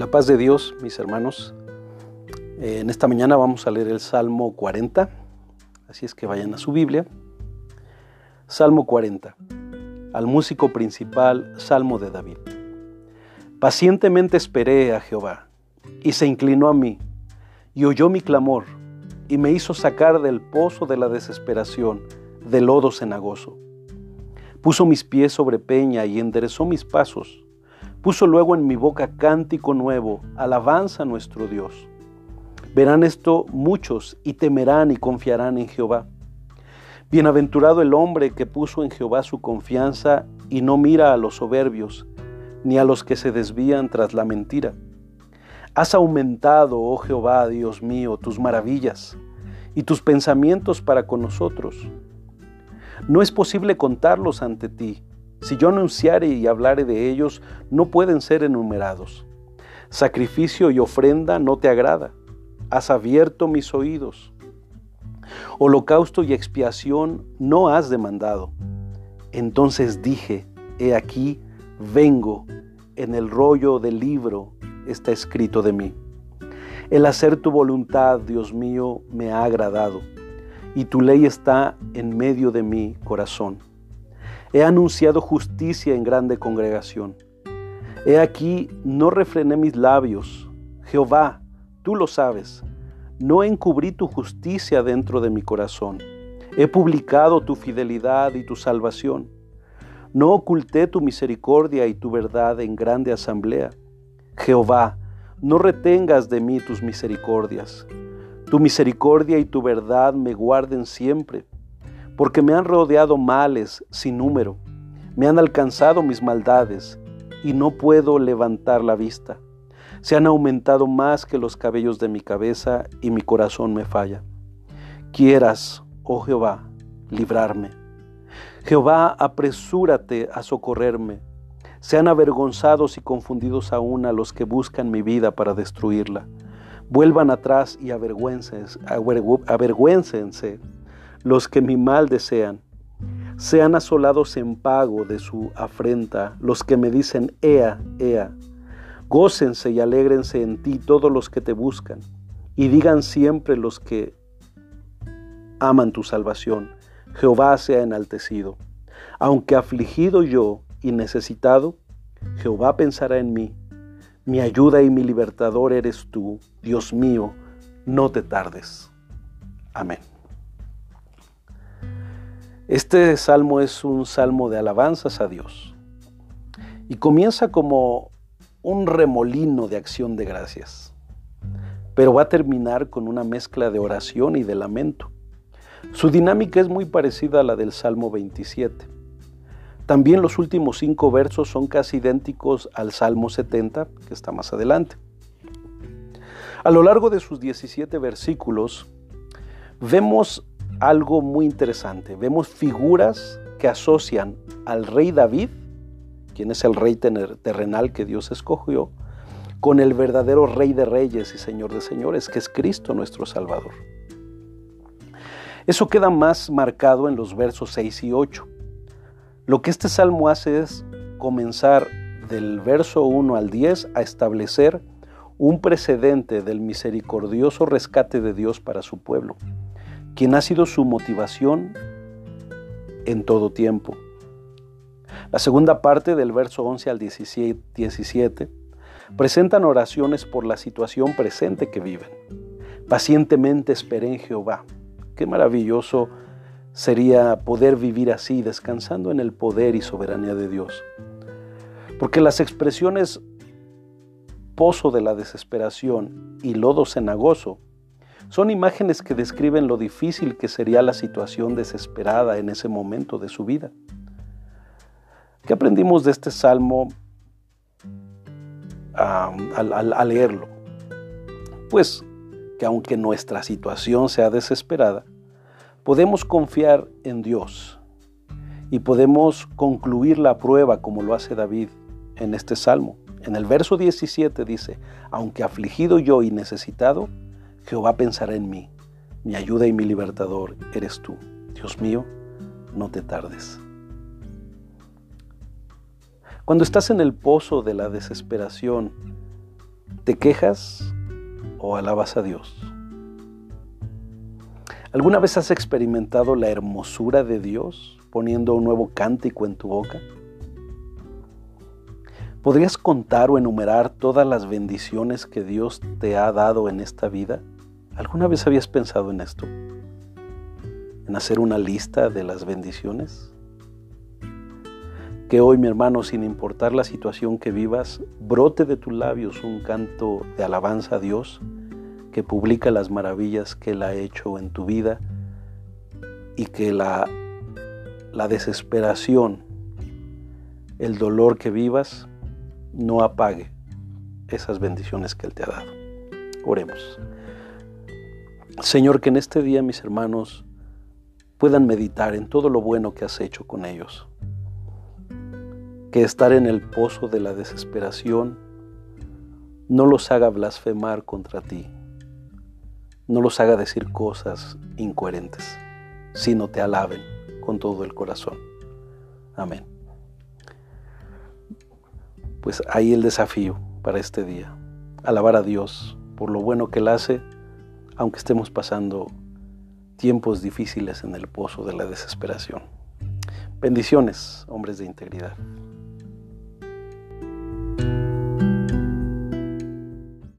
La paz de Dios, mis hermanos. En esta mañana vamos a leer el Salmo 40, así es que vayan a su Biblia. Salmo 40, al músico principal, Salmo de David. Pacientemente esperé a Jehová, y se inclinó a mí, y oyó mi clamor, y me hizo sacar del pozo de la desesperación, del lodo cenagoso. Puso mis pies sobre peña y enderezó mis pasos Puso luego en mi boca cántico nuevo, alabanza a nuestro Dios. Verán esto muchos y temerán y confiarán en Jehová. Bienaventurado el hombre que puso en Jehová su confianza y no mira a los soberbios, ni a los que se desvían tras la mentira. Has aumentado, oh Jehová, Dios mío, tus maravillas y tus pensamientos para con nosotros. No es posible contarlos ante ti. Si yo anunciare y hablare de ellos, no pueden ser enumerados. Sacrificio y ofrenda no te agrada. Has abierto mis oídos. Holocausto y expiación no has demandado. Entonces dije, he aquí, vengo, en el rollo del libro está escrito de mí. El hacer tu voluntad, Dios mío, me ha agradado, y tu ley está en medio de mi corazón. He anunciado justicia en grande congregación. He aquí, no refrené mis labios. Jehová, tú lo sabes. No encubrí tu justicia dentro de mi corazón. He publicado tu fidelidad y tu salvación. No oculté tu misericordia y tu verdad en grande asamblea. Jehová, no retengas de mí tus misericordias. Tu misericordia y tu verdad me guarden siempre porque me han rodeado males sin número, me han alcanzado mis maldades y no puedo levantar la vista. Se han aumentado más que los cabellos de mi cabeza y mi corazón me falla. Quieras, oh Jehová, librarme. Jehová, apresúrate a socorrerme. Sean avergonzados y confundidos aún a los que buscan mi vida para destruirla. Vuelvan atrás y avergüéncense, avergüéncense los que mi mal desean. Sean asolados en pago de su afrenta los que me dicen, Ea, Ea. Gócense y alégrense en ti todos los que te buscan, y digan siempre los que aman tu salvación, Jehová sea enaltecido. Aunque afligido yo y necesitado, Jehová pensará en mí. Mi ayuda y mi libertador eres tú, Dios mío, no te tardes. Amén. Este salmo es un salmo de alabanzas a Dios y comienza como un remolino de acción de gracias, pero va a terminar con una mezcla de oración y de lamento. Su dinámica es muy parecida a la del Salmo 27. También los últimos cinco versos son casi idénticos al Salmo 70, que está más adelante. A lo largo de sus 17 versículos, vemos algo muy interesante. Vemos figuras que asocian al rey David, quien es el rey terrenal que Dios escogió, con el verdadero rey de reyes y señor de señores, que es Cristo nuestro Salvador. Eso queda más marcado en los versos 6 y 8. Lo que este salmo hace es comenzar del verso 1 al 10 a establecer un precedente del misericordioso rescate de Dios para su pueblo quien ha sido su motivación en todo tiempo. La segunda parte del verso 11 al 17, presentan oraciones por la situación presente que viven. Pacientemente esperé en Jehová. Qué maravilloso sería poder vivir así, descansando en el poder y soberanía de Dios. Porque las expresiones pozo de la desesperación y lodo cenagoso son imágenes que describen lo difícil que sería la situación desesperada en ese momento de su vida. ¿Qué aprendimos de este salmo al, leerlo? Pues que aunque nuestra situación sea desesperada, podemos confiar en Dios y podemos concluir la prueba como lo hace David en este salmo. En el verso 17 dice, aunque afligido yo y necesitado, Jehová pensará en mí, mi ayuda y mi libertador eres tú. Dios mío, no te tardes. Cuando estás en el pozo de la desesperación, ¿Te quejas o alabas a Dios? ¿Alguna vez has experimentado la hermosura de Dios poniendo un nuevo cántico en tu boca? ¿Podrías contar o enumerar todas las bendiciones que Dios te ha dado en esta vida? ¿Alguna vez habías pensado en esto? ¿En hacer una lista de las bendiciones? Que hoy, mi hermano, sin importar la situación que vivas, brote de tus labios un canto de alabanza a Dios que publica las maravillas que Él ha hecho en tu vida y que la, la desesperación, el dolor que vivas, no apague esas bendiciones que Él te ha dado. Oremos. Señor, que en este día mis hermanos puedan meditar en todo lo bueno que has hecho con ellos. Que estar en el pozo de la desesperación no los haga blasfemar contra ti, no los haga decir cosas incoherentes, sino te alaben con todo el corazón. Amén pues ahí el desafío para este día. Alabar a Dios por lo bueno que Él hace, aunque estemos pasando tiempos difíciles en el pozo de la desesperación. Bendiciones, hombres de integridad.